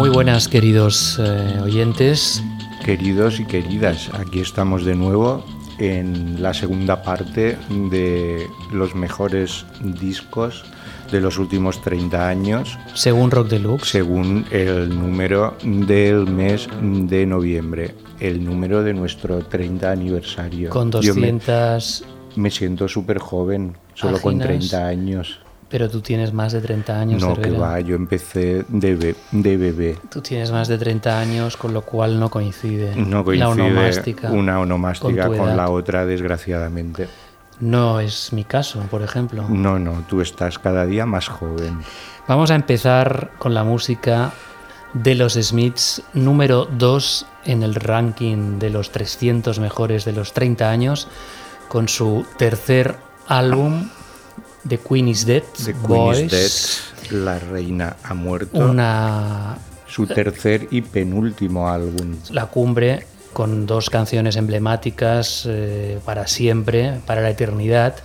Muy buenas queridos eh, oyentes. Queridos y queridas, aquí estamos de nuevo en la segunda parte de los mejores discos de los últimos 30 años. Según Rock Deluxe. Según el número del mes de noviembre, el número de nuestro 30 aniversario. Con 200... me, me, siento súper joven, solo con 30 años. Pero tú tienes más de 30 años. No, que va, yo empecé de, be de, bebé. Tú tienes más de 30 años, con lo cual no coincide. No coincide la onomástica una onomástica con, con la otra, desgraciadamente. No es mi caso, por ejemplo. No, no, tú estás cada día más joven. Vamos a empezar con la música de los Smiths, número 2 en el ranking de los 300 mejores de los 30 años, con su tercer álbum The Queen is Dead. The Queen Boys, is Dead. La reina ha muerto. Una. Su tercer y penúltimo álbum. La cumbre con dos canciones emblemáticas eh, para siempre, para la eternidad,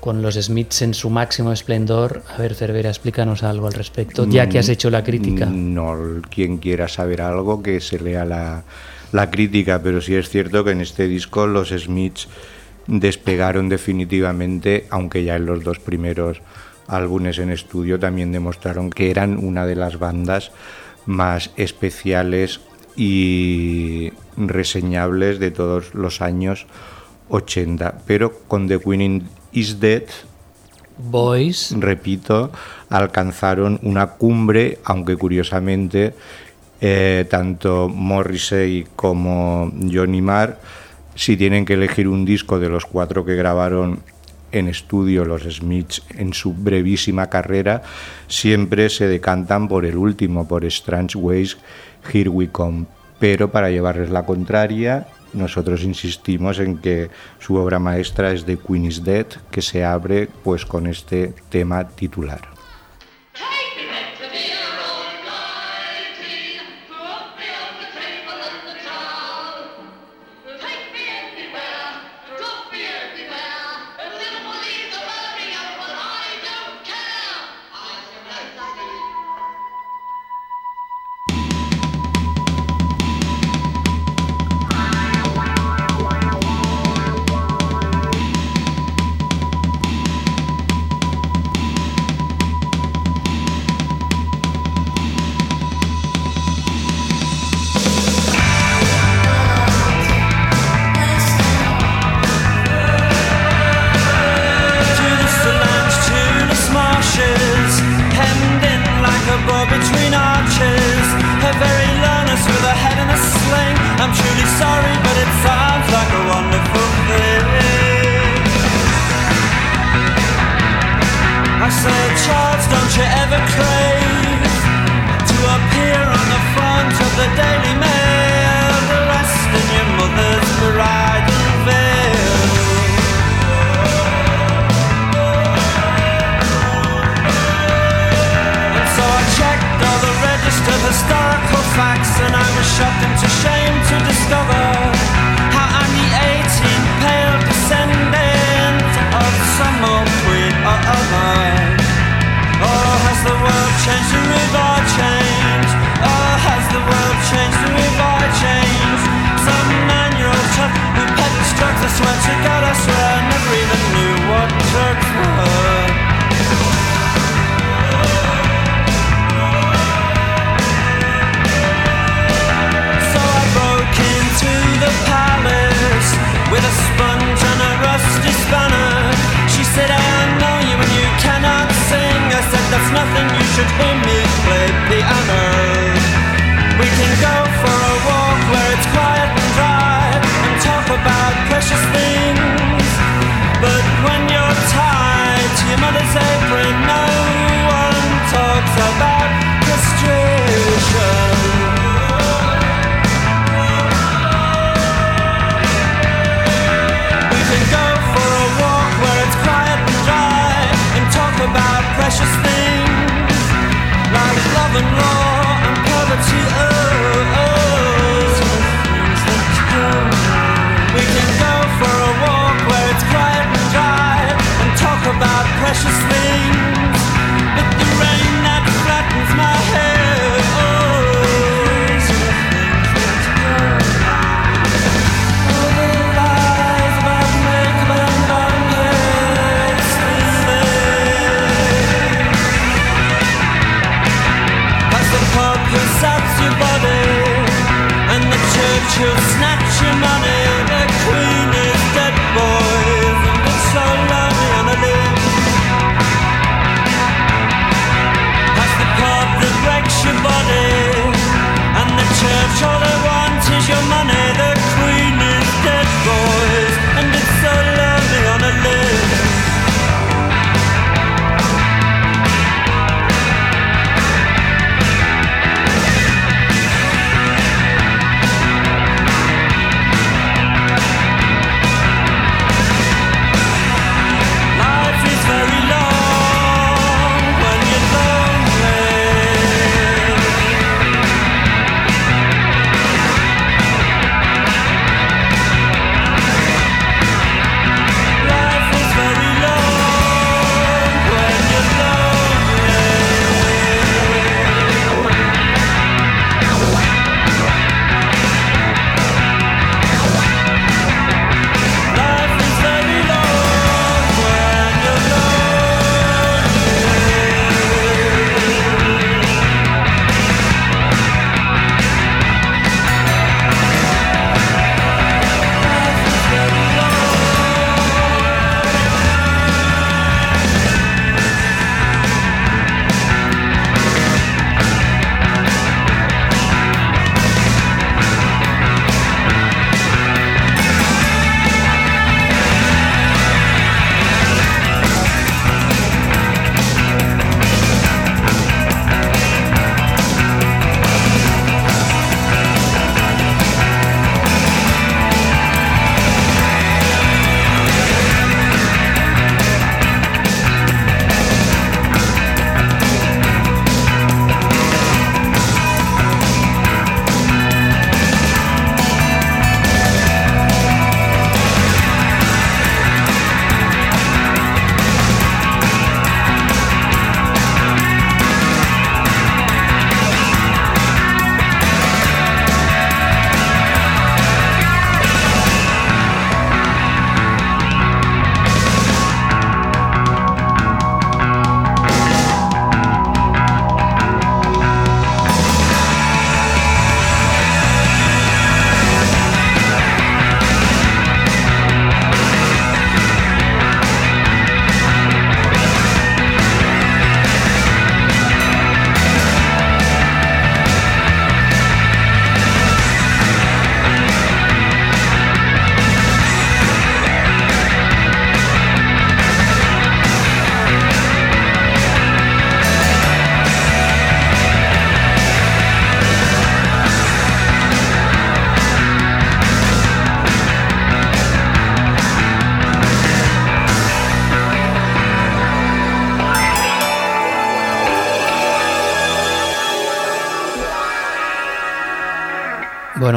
con los Smiths en su máximo esplendor. A ver, Cervera, explícanos algo al respecto, ya que has hecho la crítica. No, quien quiera saber algo que se lea la, la crítica, pero sí es cierto que en este disco los Smiths despegaron definitivamente, aunque ya en los dos primeros álbumes en estudio también demostraron que eran una de las bandas más especiales y reseñables de todos los años 80. Pero con The Queen is Dead, Boys, repito, alcanzaron una cumbre, aunque curiosamente eh, tanto Morrissey como Johnny Marr si tienen que elegir un disco de los cuatro que grabaron en estudio los Smiths en su brevísima carrera, siempre se decantan por el último, por Strange Ways, Here We Come. Pero para llevarles la contraria, nosotros insistimos en que su obra maestra es The Queen is Dead, que se abre pues con este tema titular. God will sats your body, and the church will snatch your money.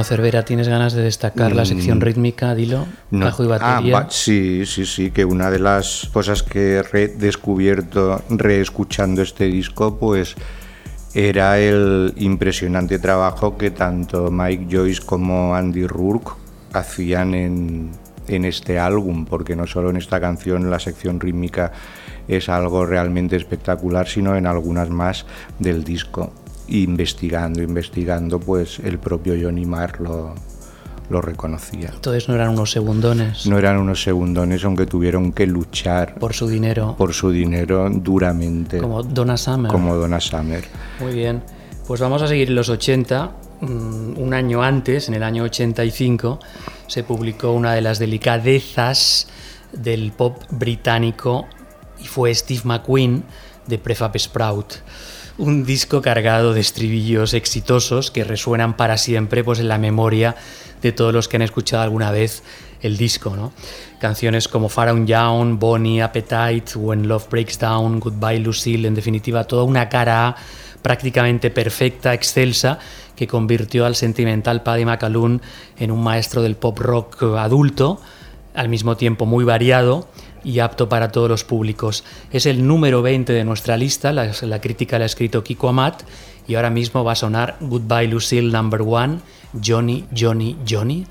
Cervera, ¿tienes ganas de destacar la sección mm, rítmica? Dilo, bajo y ah, batería. sí, sí, sí, que una de las cosas que he redescubierto reescuchando este disco, pues era el impresionante trabajo que tanto Mike Joyce como Andy Rourke hacían en, en este álbum, porque no solo en esta canción la sección rítmica es algo realmente espectacular, sino en algunas más del disco investigando, investigando, pues el propio Johnny Marr lo, lo reconocía. Entonces no eran unos segundones. No eran unos segundones, aunque tuvieron que luchar. Por su dinero. Por su dinero duramente. Como Donna Summer. Como Donna Summer. Muy bien. Pues vamos a seguir en los 80. Mm, un año antes, en el año 85, se publicó una de las delicadezas del pop británico y fue Steve McQueen de Prefab Sprout un disco cargado de estribillos exitosos que resuenan para siempre pues, en la memoria de todos los que han escuchado alguna vez el disco. ¿no? Canciones como Far Down, Bonnie, Appetite, When Love Breaks Down, Goodbye Lucille, en definitiva, toda una cara prácticamente perfecta, excelsa, que convirtió al sentimental Paddy McAloon en un maestro del pop rock adulto, al mismo tiempo muy variado y apto para todos los públicos. Es el número 20 de nuestra lista, la, crítica la ha escrito Kiko Amat y ahora mismo va a sonar Goodbye Lucille Number One, Johnny, Johnny, Johnny.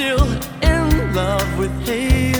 Still in love with Haley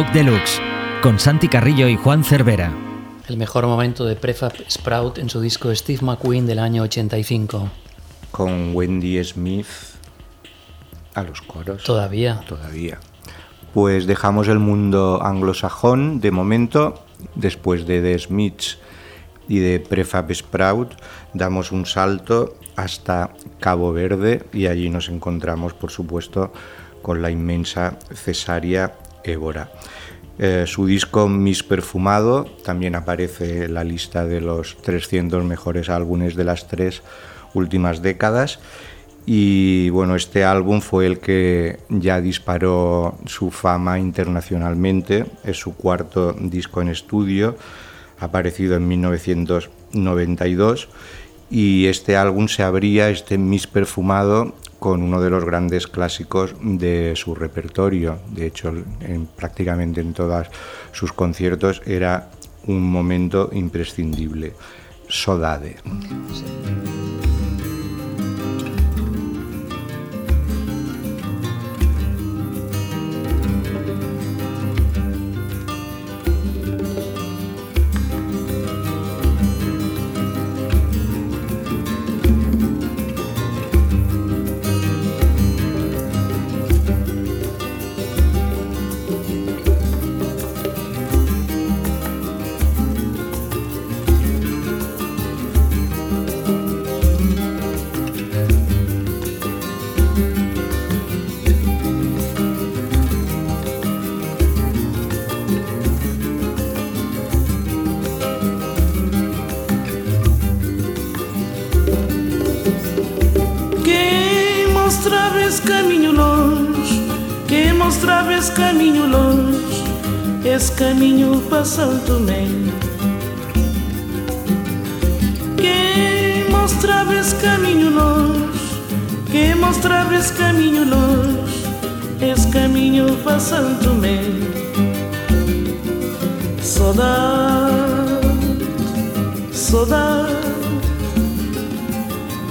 Rock Deluxe, con Santi Carrillo y Juan Cervera. El mejor momento de Prefab Sprout en su disco Steve McQueen del año 85. Con Wendy Smith a los coros. Todavía. Todavía. Pues dejamos el mundo anglosajón de momento, después de The Smiths y de Prefab Sprout, damos un salto hasta Cabo Verde y allí nos encontramos, por supuesto, con la inmensa Cesárea Évora. Eh, su disco Miss Perfumado también aparece en la lista de los 300 mejores álbumes de las tres últimas décadas. Y bueno, este álbum fue el que ya disparó su fama internacionalmente. Es su cuarto disco en estudio, aparecido en 1992. Y este álbum se abría, este Miss Perfumado, con uno de los grandes clásicos de su repertorio. De hecho, en, prácticamente en todos sus conciertos era un momento imprescindible. Sodade.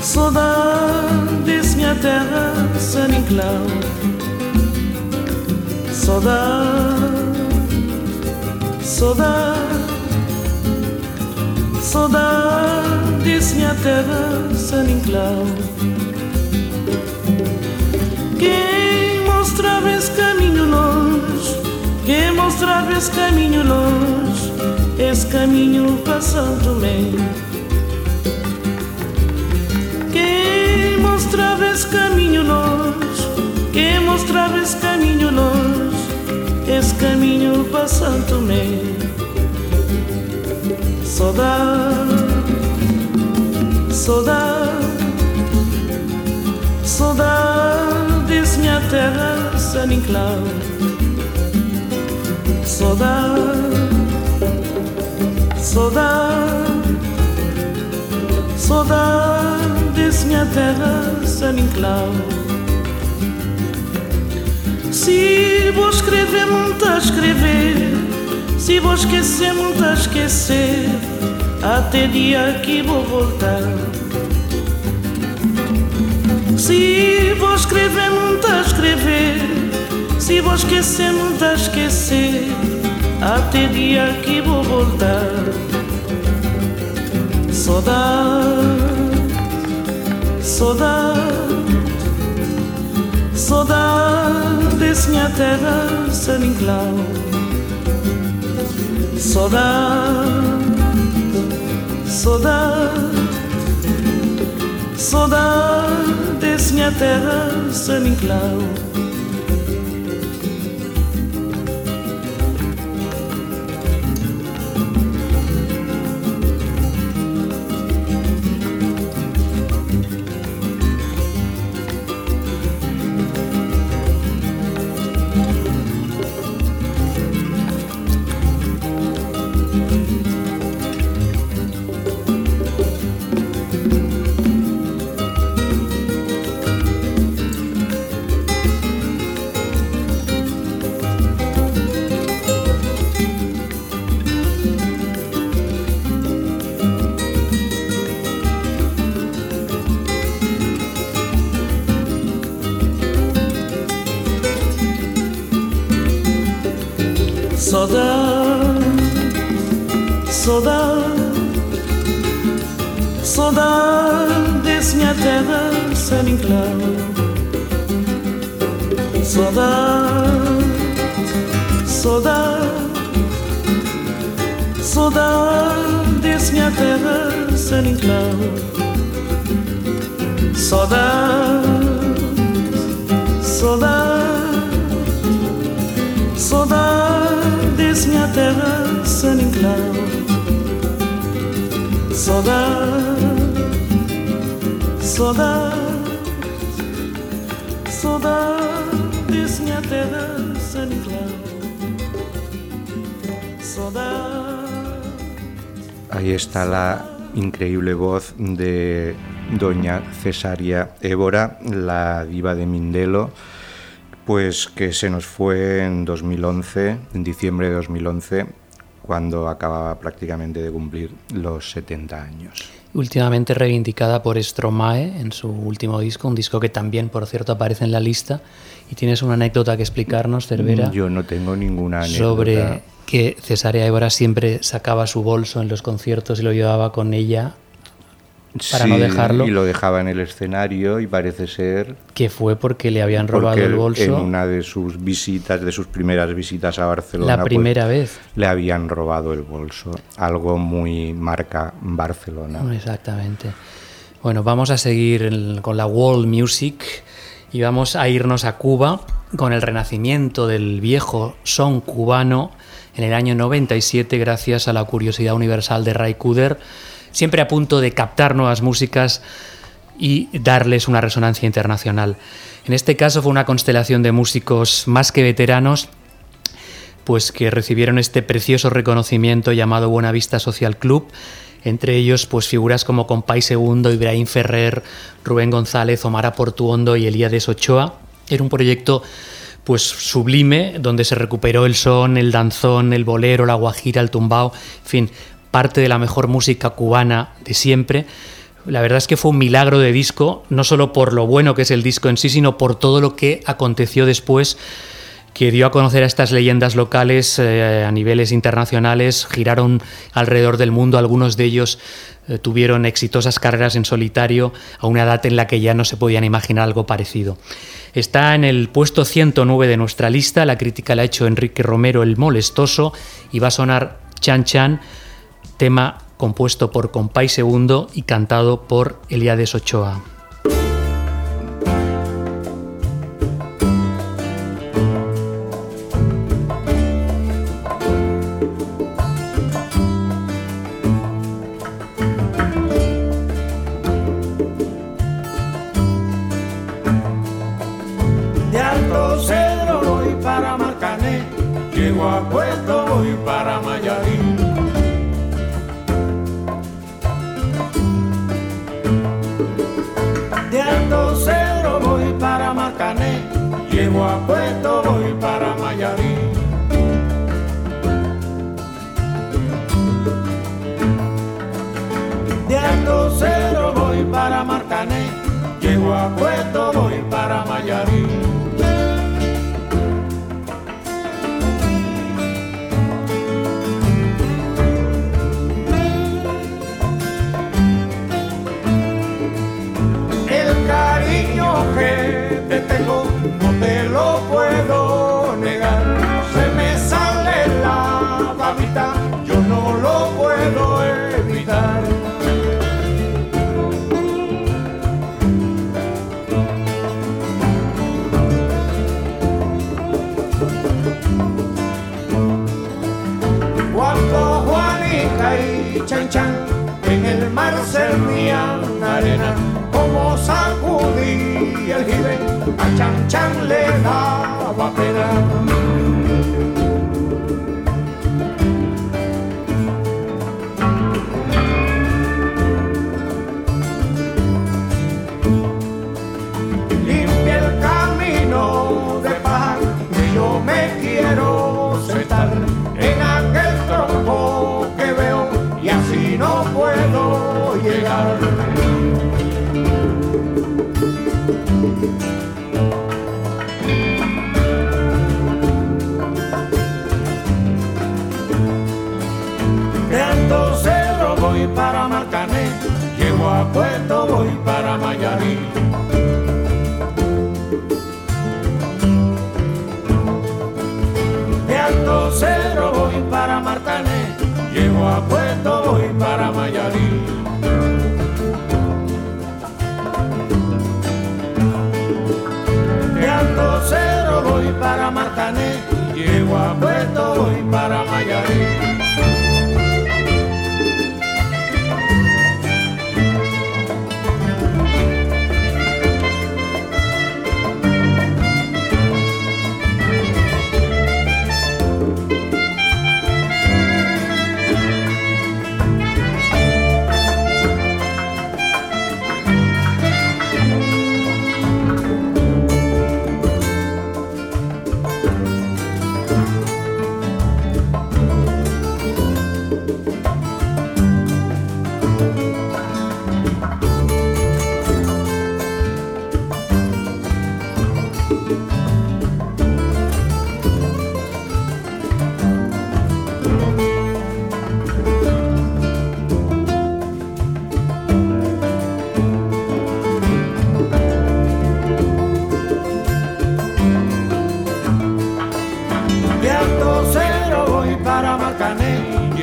Saudades, minha terra, San Inclau. Saudade, saudade, saudades, minha terra, San. Quem mostrava esse caminho longe, quem mostrava esse caminho longe, esse caminho para Santo mostravas caminho nós, que esse caminho nós, esse caminho passando me saudade, saudade, saudade desse minha terra sem enclau, saudade, saudade, saudade minha terra, San Inclau. Se vou escrever, muito a escrever. Se vou esquecer, muito a esquecer. Até dia que vou voltar. Se vou escrever, muito a escrever. Se vou esquecer, muito a esquecer. Até dia que vou voltar. Saudade, Saudade, saudade, minha terra sem inclau. Saudade, saudade, saudade, minha terra sem inclau. Terra, San Inclau. Saudade, saudade, saudade, minha terra, San Inclau. Saudade, saudade, saudade, minha terra. Saudade. Ahí está la increíble voz de doña Cesaria Évora, la diva de Mindelo, pues que se nos fue en 2011, en diciembre de 2011, cuando acababa prácticamente de cumplir los 70 años. Últimamente reivindicada por Stromae en su último disco, un disco que también, por cierto, aparece en la lista. Y tienes una anécdota que explicarnos, Cervera, Yo no tengo ninguna anécdota. sobre que Cesárea Évora siempre sacaba su bolso en los conciertos y lo llevaba con ella para no dejarlo. Y lo dejaba en el escenario y parece ser que fue porque le habían robado el bolso en una de sus visitas, de sus primeras visitas a Barcelona, la pues, primera vez. le habían robado el bolso. Algo muy marca Barcelona. Exactamente. Bueno, vamos a seguir con la world music y vamos a irnos a Cuba con el renacimiento del viejo son cubano en el año 97 gracias a la curiosidad universal de Ray Cooder, siempre a punto de captar nuevas músicas y darles una resonancia internacional. En este caso fue una constelación de músicos más que veteranos pues que recibieron este precioso reconocimiento llamado Buenavista Social Club, entre ellos pues figuras como Compay Segundo, Ibrahim Ferrer, Rubén González, Omar Portuondo y Elías Ochoa. Era un proyecto pues sublime donde se recuperó el son, el danzón, el bolero, la guajira, el tumbao, en fin, parte de la mejor música cubana de siempre. La verdad es que fue un milagro de disco, no solo por lo bueno que es el disco en sí, sino por todo lo que aconteció después que dio a conocer a estas leyendas locales eh, a niveles internacionales, giraron alrededor del mundo, algunos de ellos eh, tuvieron exitosas carreras en solitario a una edad en la que ya no se podían imaginar algo parecido. Está en el puesto 109 de nuestra lista, la crítica la ha hecho Enrique Romero el Molestoso y va a sonar Chan Chan tema compuesto por Compay Segundo y cantado por Eliades Ochoa. De Alto Cedro voy para Marcané, llego a voy para Marcané, llego a Puerto voy para Mayarín. Servían arena, como sacudí el jibe, a Chan Chan le daba pena. Alto Cerro voy para Marcané, llego a Puerto voy para Mayarín. De Alto Cedro voy para Marcané, llego a Puerto voy para Mayarín. De Alto Cedro voy para Marcané, llego a Puerto voy para Mayarín.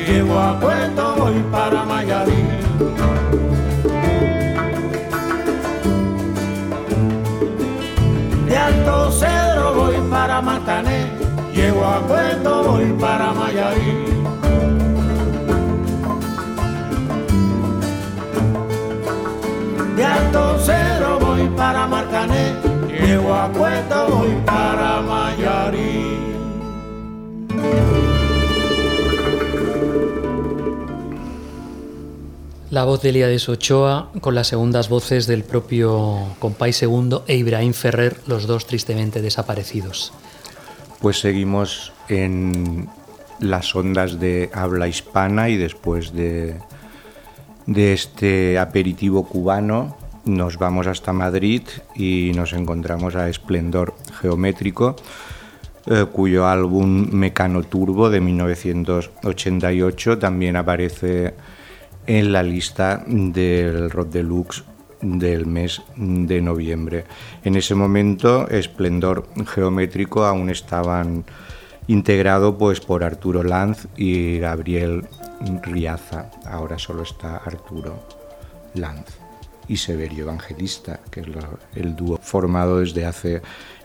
Llego a Puerto voy para Mayarín. De Alto Cedro voy para Marcané, llego a Puerto voy para Mayarín. De Alto Cedro voy para Marcané, llego a Puerto voy para Mayarín. La voz de Eliades Ochoa con las segundas voces del propio Compay Segundo e Ibrahim Ferrer, los dos tristemente desaparecidos. Pues seguimos en las ondas de habla hispana y después de, de este aperitivo cubano nos vamos hasta Madrid y nos encontramos a Esplendor Geométrico, eh, cuyo álbum Mecano Turbo de 1988 también aparece en la lista del Rock Deluxe del mes de noviembre. En ese momento, Esplendor Geométrico aún estaban integrado pues por Arturo Lanz y Gabriel Riaza. Ahora solo está Arturo Lanz y Severio Evangelista, que es el dúo formado desde hace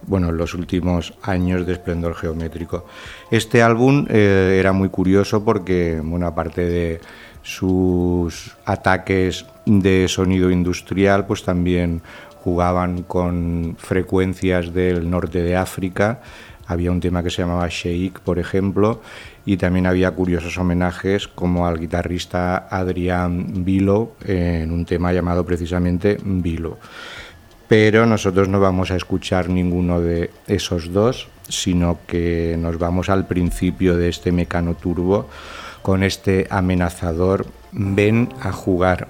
bueno, los últimos años de esplendor geométrico. Este álbum eh, era muy curioso porque, bueno, aparte de sus ataques de sonido industrial, pues también jugaban con frecuencias del norte de África. Había un tema que se llamaba Sheik, por ejemplo, y también había curiosos homenajes como al guitarrista Adrián Vilo en un tema llamado precisamente Vilo. Pero nosotros no vamos a escuchar ninguno de esos dos, sino que nos vamos al principio de este mecano turbo con este amenazador ven a jugar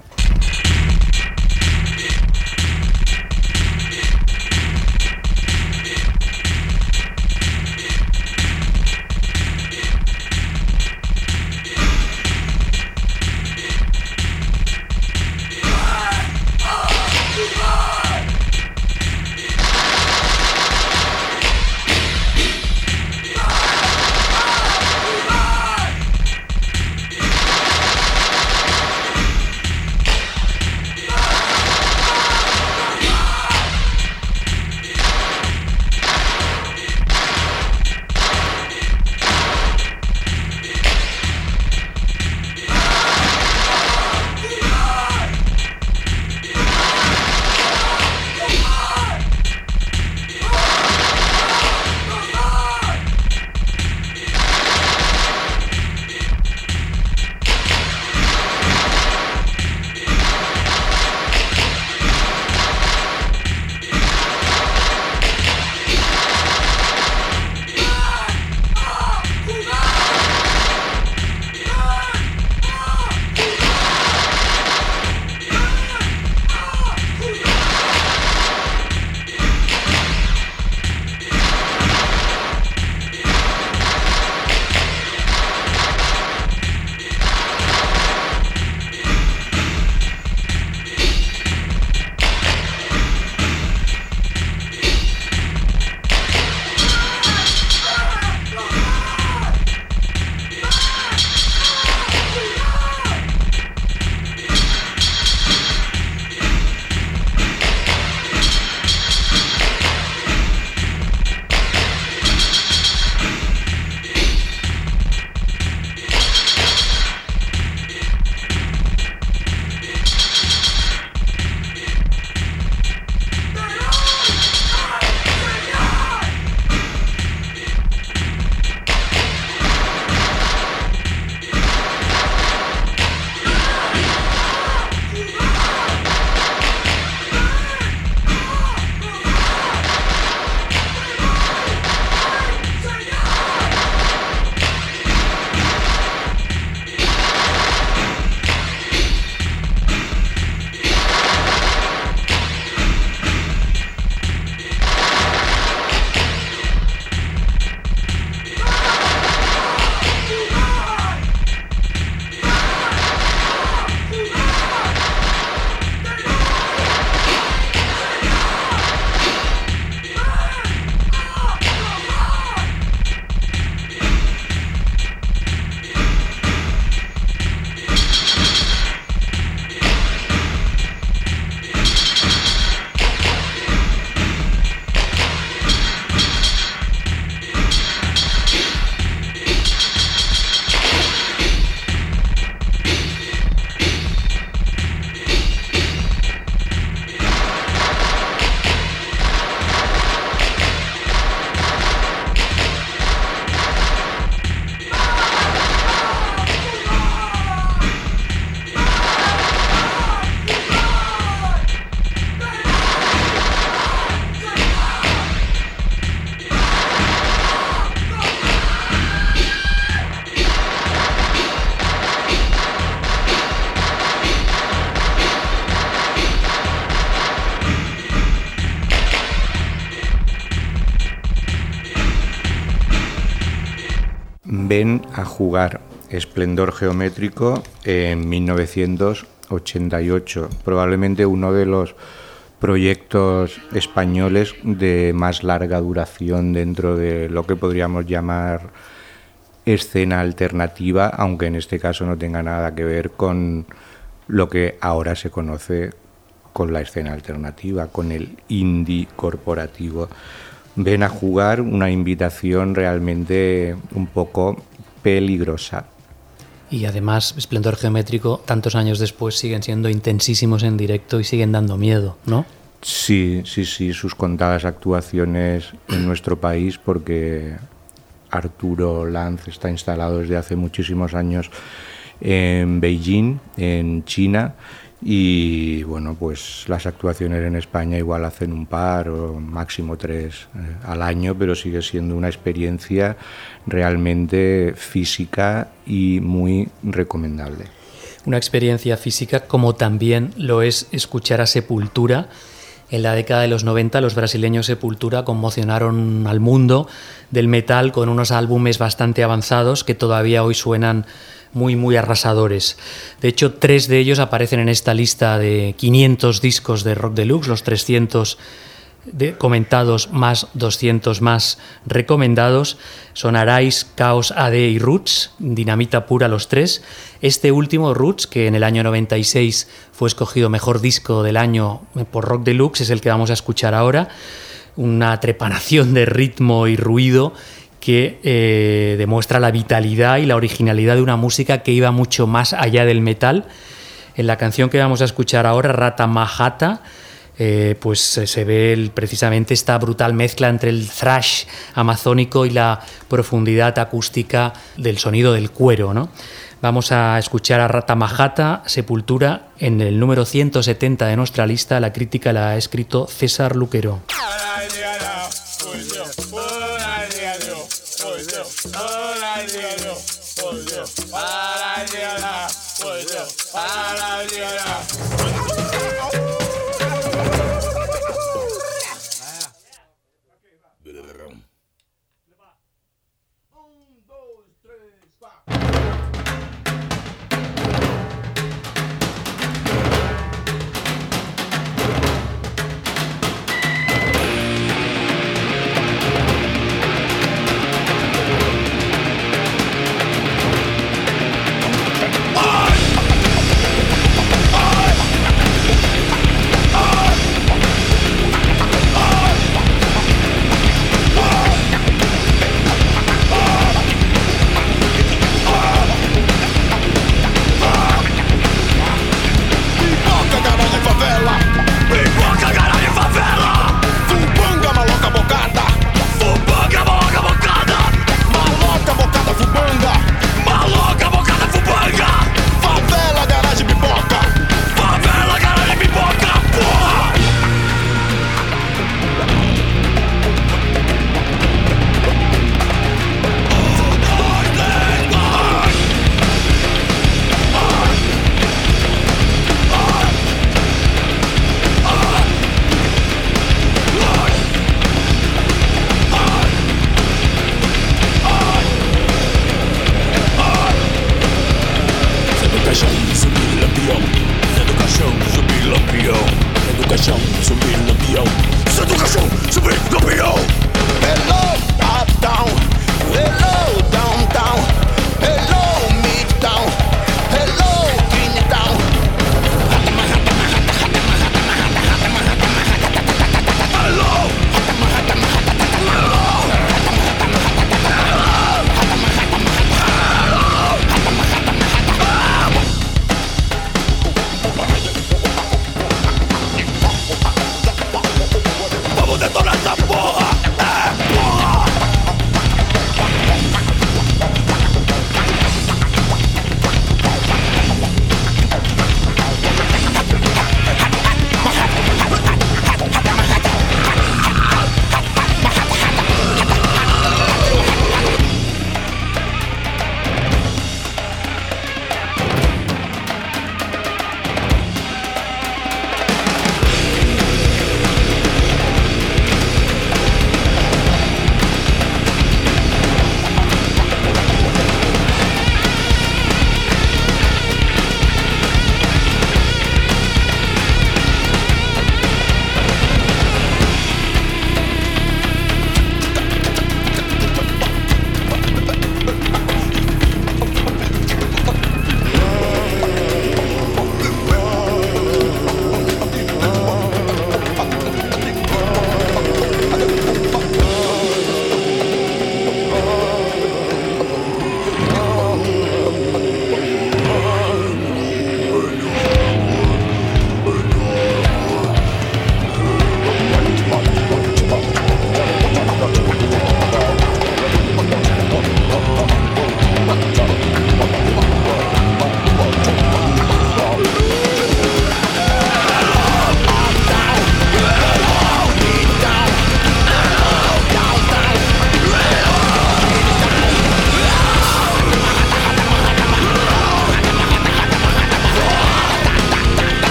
a jugar Esplendor Geométrico en 1988, probablemente uno de los proyectos españoles de más larga duración dentro de lo que podríamos llamar escena alternativa, aunque en este caso no tenga nada que ver con lo que ahora se conoce con la escena alternativa, con el indie corporativo. Ven a jugar una invitación realmente un poco peligrosa. Y además, Esplendor Geométrico, tantos años después, siguen siendo intensísimos en directo y siguen dando miedo, ¿no? Sí, sí, sí, sus contadas actuaciones en nuestro país, porque Arturo Lanz está instalado desde hace muchísimos años en Beijing, en China, y bueno, pues las actuaciones en España igual hacen un par o máximo tres eh, al año, pero sigue siendo una experiencia realmente física y muy recomendable. Una experiencia física como también lo es escuchar a Sepultura. En la década de los 90 los brasileños Sepultura conmocionaron al mundo del metal con unos álbumes bastante avanzados que todavía hoy suenan muy, muy arrasadores. De hecho, tres de ellos aparecen en esta lista de 500 discos de Rock Deluxe, los 300 de comentados más 200 más recomendados son Arais, Chaos AD y Roots, dinamita pura los tres. Este último, Roots, que en el año 96 fue escogido mejor disco del año por Rock Deluxe, es el que vamos a escuchar ahora. Una trepanación de ritmo y ruido que eh, demuestra la vitalidad y la originalidad de una música que iba mucho más allá del metal. En la canción que vamos a escuchar ahora, Rata Mahata, eh, pues se ve precisamente esta brutal mezcla entre el thrash amazónico y la profundidad acústica del sonido del cuero. ¿no? Vamos a escuchar a Rata Mahata, Sepultura, en el número 170 de nuestra lista. La crítica la ha escrito César Luquero. was you. All I did was you. All I did was you. All I did was you.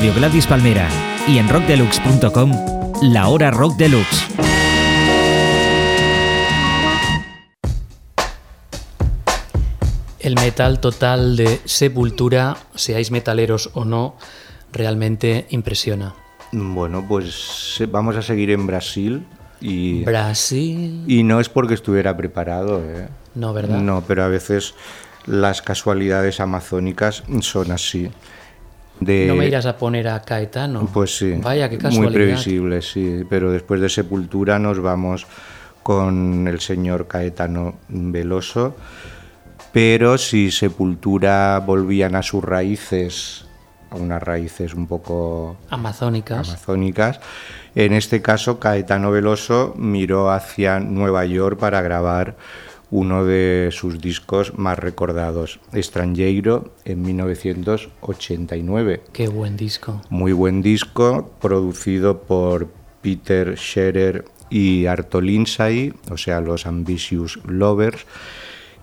Radio Gladys Palmera y en rockdeluxe.com, la hora rock deluxe. El metal total de Sepultura, seáis metaleros o no, realmente impresiona. Bueno, pues vamos a seguir en Brasil y, Brasil. y no es porque estuviera preparado, ¿eh? No, ¿verdad? No, pero a veces las casualidades amazónicas son así. De, No me irás a poner a Caetano. Pues sí, Vaya, qué muy casualidad. previsible, sí. Pero después de Sepultura nos vamos con el señor Caetano Veloso. Pero si Sepultura volvían a sus raíces, a unas raíces un poco Amazónicas. amazónicas, en este caso Caetano Veloso miró hacia Nueva York para grabar uno de sus discos más recordados, Estrangeiro, en 1989. Qué buen disco. Muy buen disco, producido por Peter Scherer y Arto Lindsay, o sea, los Ambitious Lovers,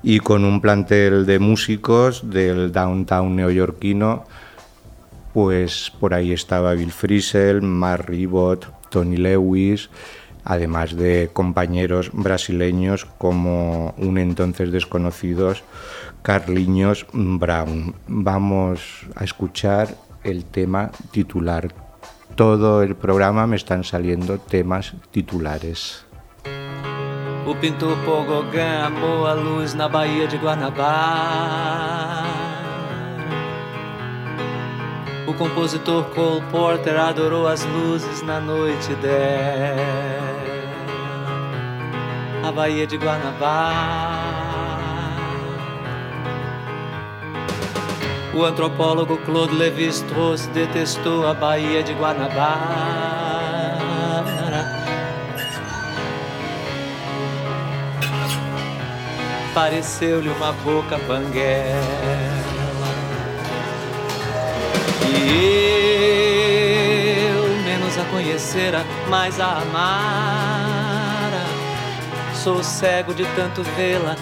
y con un plantel de músicos del downtown neoyorquino, pues por ahí estaba Bill Frisell, Mark Ribot, Tony Lewis, además de compañeros brasileños como un entonces desconocidos Carliños Brown. Vamos a escuchar el tema titular. Todo el programa me están saliendo temas titulares. O pintor amou a luz na Baía de Guanabara. O compositor Cole Porter adorou as luzes na noite dela. Baía de Guanabara. O antropólogo Claude Lévi-Strauss detestou a Baía de Guanabara. pareceu-lhe uma boca banguela. E eu, menos a conhecera, mais a amara. Sou cego de tanto vê-la,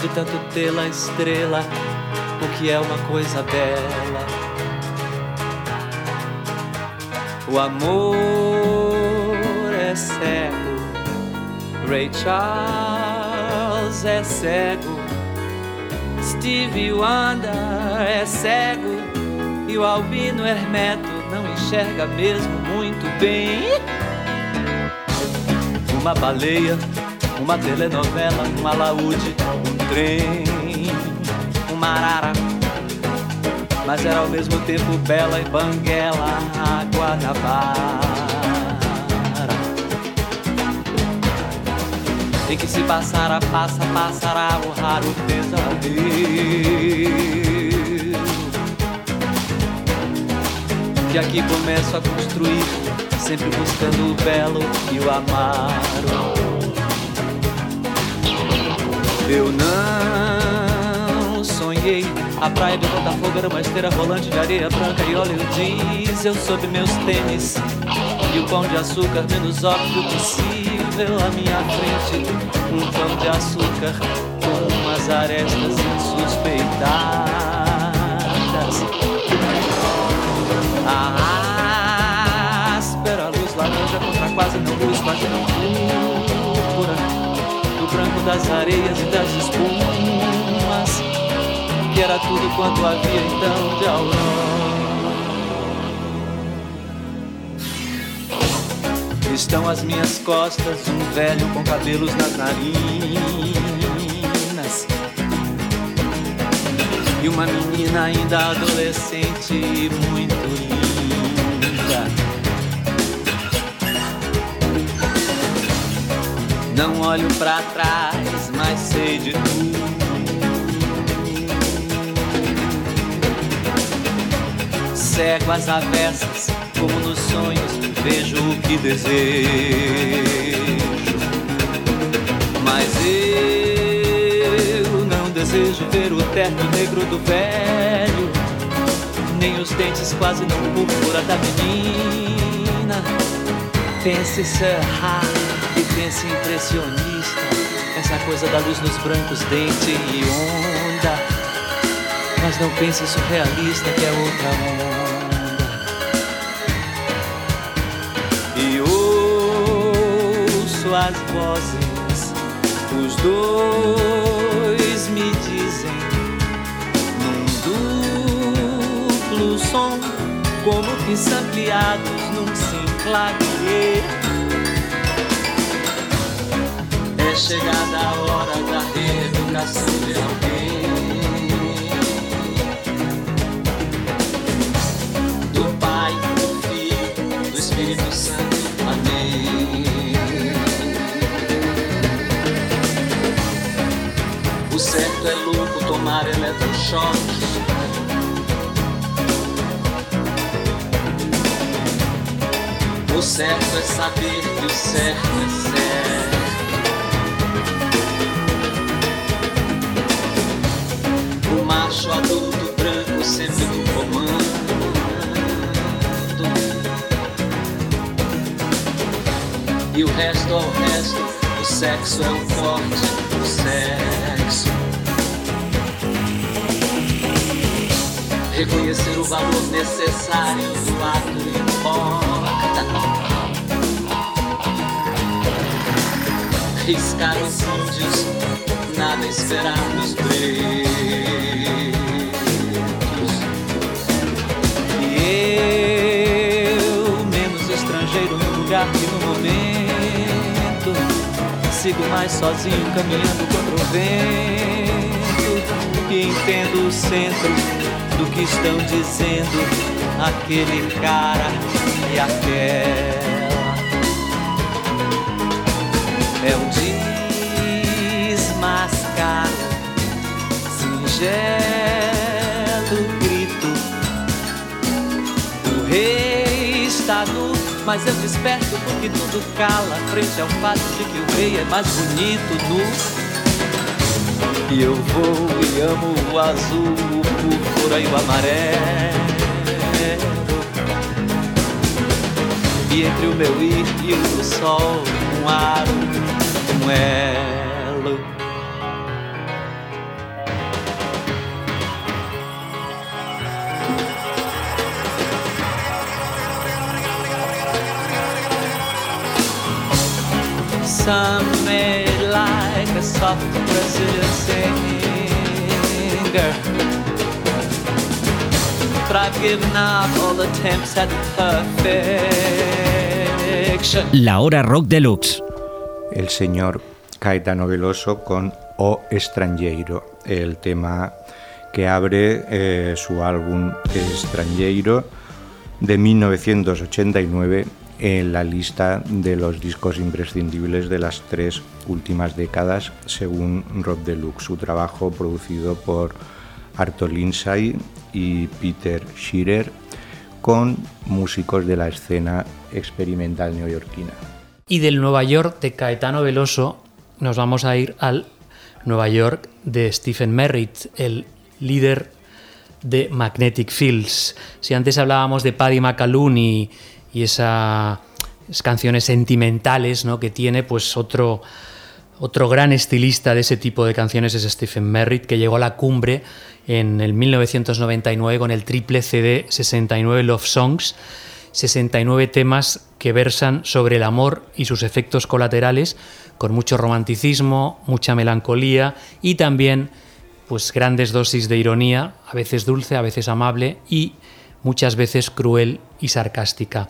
de tanto tê-la estrela, o que é uma coisa bela. O amor é cego, Ray Charles é cego, Stevie Wonder é cego e o albino Hermeto não enxerga mesmo muito bem. Uma baleia, uma telenovela, um alaúde, um trem, uma arara. Mas era ao mesmo tempo bela e banguela, a Guanabara. Em que se passara, passa, passará o raro pesadelo Que aqui começo a construir Sempre buscando o belo e o amaro Eu não sonhei. A praia de Botafogo era uma esteira rolante de areia branca e óleo diesel sob meus tênis. E o pão de açúcar menos óbvio possível à minha frente. Um pão de açúcar com umas arestas insuspeitadas. A áspera luz laranja contra quase não luz Página púrpura Do branco das areias e das espumas Que era tudo quanto havia então de aurora. Estão às minhas costas um velho com cabelos nas narinas. E uma menina ainda adolescente e muito linda Não olho pra trás, mas sei de tudo Cego às avessas, como nos sonhos vejo o que desejo. Mas eu não desejo ver o terno negro do velho, nem os dentes quase não púrpura da menina. Pense Serra pensa impressionista, essa coisa da luz nos brancos, dente e onda. Mas não pense surrealista, que é outra onda. E ouço as vozes, os dois me dizem, num duplo som, como que num simplagueiro. É chegada a hora da reeducação de alguém. Do Pai, do Filho, do Espírito Santo. Amém. O certo é louco tomar eletrochoque. O certo é saber que o certo é certo. Macho adulto branco sempre no comando. E o resto ao resto, o sexo é o forte, o sexo. Reconhecer o valor necessário do ato importa. Riscar os índios, nada esperar dos pretos. No lugar que no momento, sigo mais sozinho caminhando contra o vento e entendo o centro do que estão dizendo aquele cara e aquela. É um desmascaro, singelo grito. O rei mas eu desperto porque tudo cala frente ao fato de que o rei é mais bonito nu. E eu vou e amo o azul, o púrpura e o amarelo. E entre o meu ir e o sol, um aro, um elo. Some made like a soft Brazilian singer. But I've given up all attempts at perfection. La hora rock deluxe. el señor Caetano Veloso con O Estrangeiro, el tema que abre eh, su álbum Estrangeiro de 1989 en la lista de los discos imprescindibles de las tres últimas décadas, según Rob Deluxe, su trabajo producido por Arto Lindsay y Peter Shearer, con músicos de la escena experimental neoyorquina. Y del Nueva York de Caetano Veloso nos vamos a ir al Nueva York de Stephen Merritt, el líder de Magnetic Fields. Si antes hablábamos de Paddy McAloon y, y esa- esas canciones sentimentales ¿no? que tiene, pues otro, otro gran estilista de ese tipo de canciones es Stephen Merritt, que llegó a la cumbre en el 1999 con el triple CD 69 Love Songs, 69 temas que versan sobre el amor y sus efectos colaterales, con mucho romanticismo, mucha melancolía y también pues grandes dosis de ironía, a veces dulce, a veces amable y muchas veces cruel y sarcástica.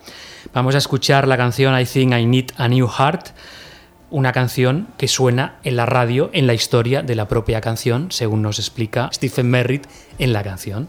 Vamos a escuchar la canción I Think I Need a New Heart, una canción que suena en la radio en la historia de la propia canción, según nos explica Stephen Merritt en la canción.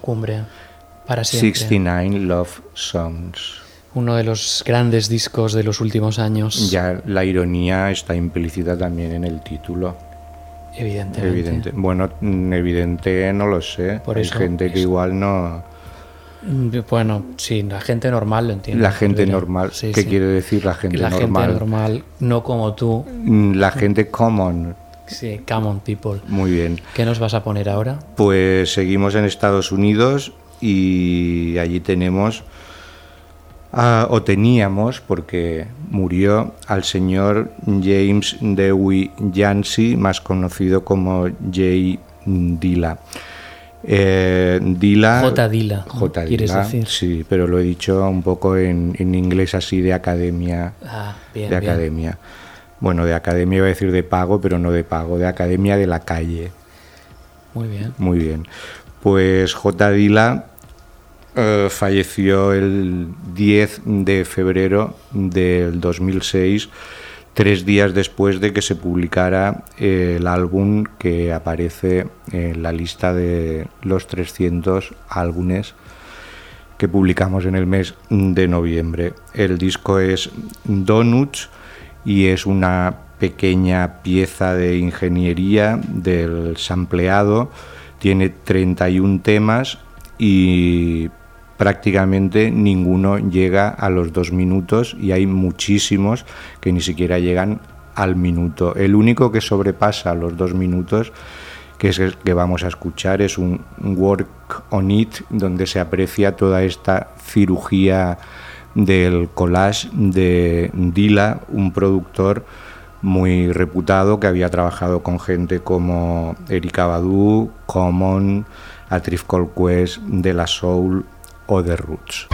Su cumbre, para siempre. 69 Love Songs. Uno de los grandes discos de los últimos años. Ya la ironía está implícita también en el título. Evidentemente. Evidente. Bueno, mm, evidente no lo sé. Por Hay eso gente que es- igual no. Mm, Bueno, sí, la gente normal lo entiende. La gente normal. sí, ¿Qué sí. quiere decir la gente la normal? gente normal, no como tú. Mm, La gente common. Sí, come on, people. Muy bien. ¿Qué nos vas a poner ahora? Pues seguimos en Estados Unidos y allí tenemos, ah, o teníamos, porque murió, al señor James Dewey Yancey, más conocido como J. Dilla. Eh, Dilla. J. Dilla, ¿no? J. ¿Quieres decir? Sí, pero lo he dicho un poco en, en inglés así de academia. Ah, bien, de bien. academia. Bueno, de academia iba a decir de pago, pero no de pago, de academia de la calle. Muy bien. Muy bien. Pues J. Dila eh, falleció el 10 de febrero del 2006, tres días después de que se publicara eh, el álbum que aparece en la lista de los 300 álbumes que publicamos en el mes de noviembre. El disco es Donuts y es una pequeña pieza de ingeniería del sampleado. Tiene 31 temas y prácticamente ninguno llega a los dos minutos y hay muchísimos que ni siquiera llegan al minuto. El único que sobrepasa los dos minutos que es el que vamos a escuchar, es un Work on It, donde se aprecia toda esta cirugía del collage de Dila, un productor muy reputado que había trabajado con gente como Erika Badu, Common, A Tribe Called Quest, De La Soul o The Roots.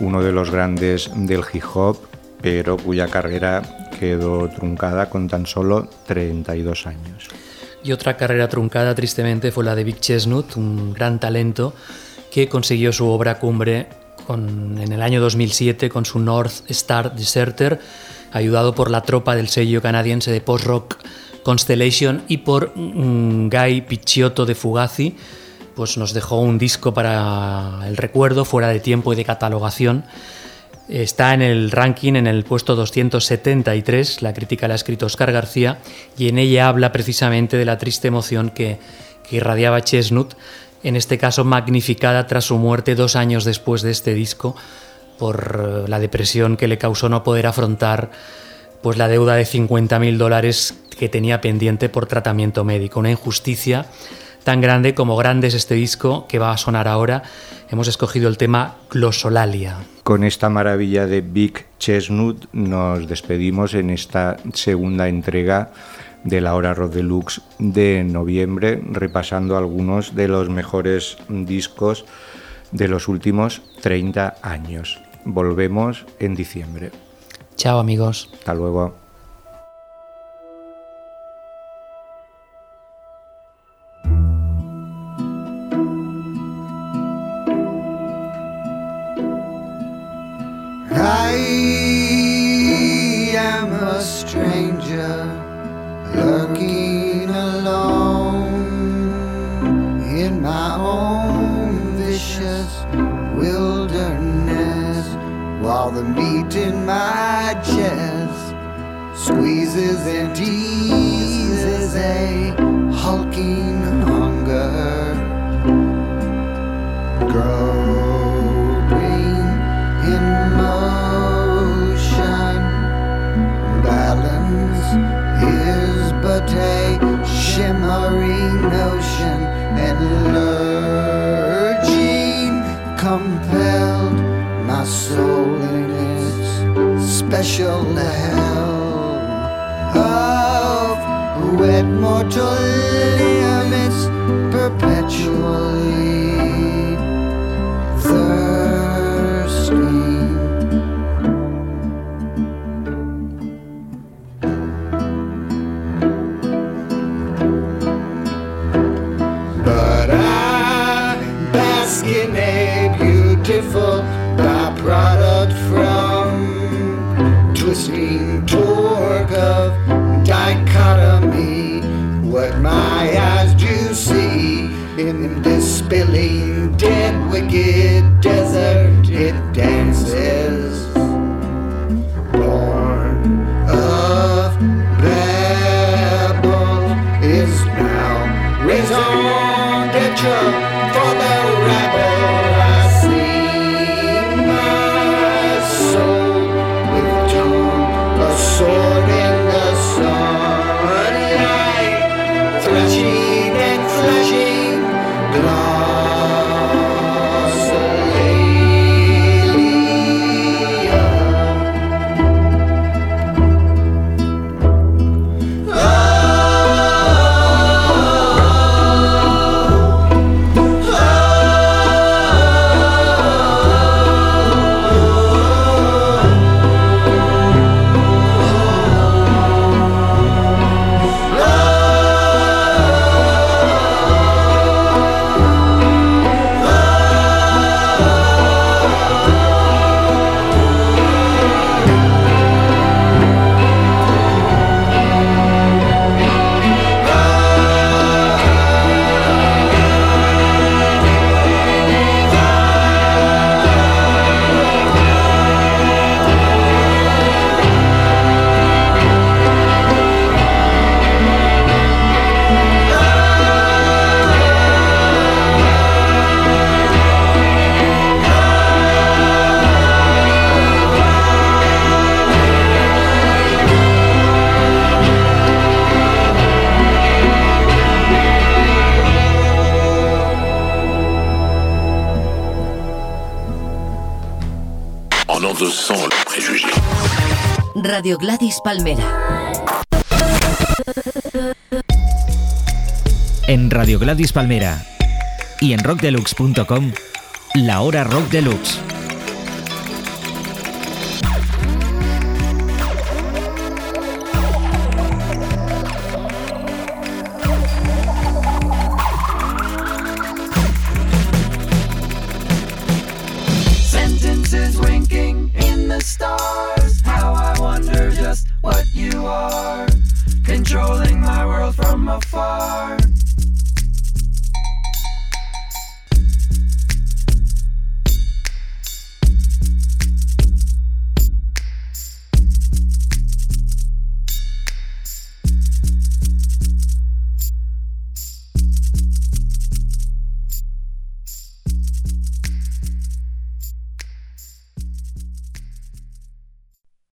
Uno de los grandes del hip hop, pero cuya carrera quedó truncada con tan solo 32 años. Y otra carrera truncada, tristemente, fue la de Big Chestnut, un gran talento que consiguió su obra cumbre en el año 2007 con su North Star Deserter, ayudado por la tropa del sello canadiense de post-rock Constellation y por mm, Guy Picciotto de Fugazi, pues nos dejó un disco para el recuerdo, fuera de tiempo y de catalogación. Está en el ranking en el puesto 273, la crítica la ha escrito Oscar García, y en ella habla precisamente de la triste emoción que, irradiaba Chestnut, en este caso magnificada tras su muerte dos años después de este disco, por eh, la depresión que le causó no poder afrontar pues la deuda de 50.000 dólares que tenía pendiente por tratamiento médico. Una injusticia tan grande como grande es este disco que va a sonar ahora. Hemos escogido el tema Glosolalia. Con esta maravilla de Big Chestnut nos despedimos en esta segunda entrega de la hora Rock Deluxe de noviembre, repasando algunos de los mejores discos de los últimos 30 años. Volvemos en diciembre. Chao amigos. Hasta luego. Squeezes and a hulking hunger groping in motion. Balance is but a shimmering notion, and lurching compelled my soul in its special hell wet mortal limits perpetually Radio Gladys Palmera. En Radio Gladys Palmera y en rockdeluxe.com, la hora rock deluxe.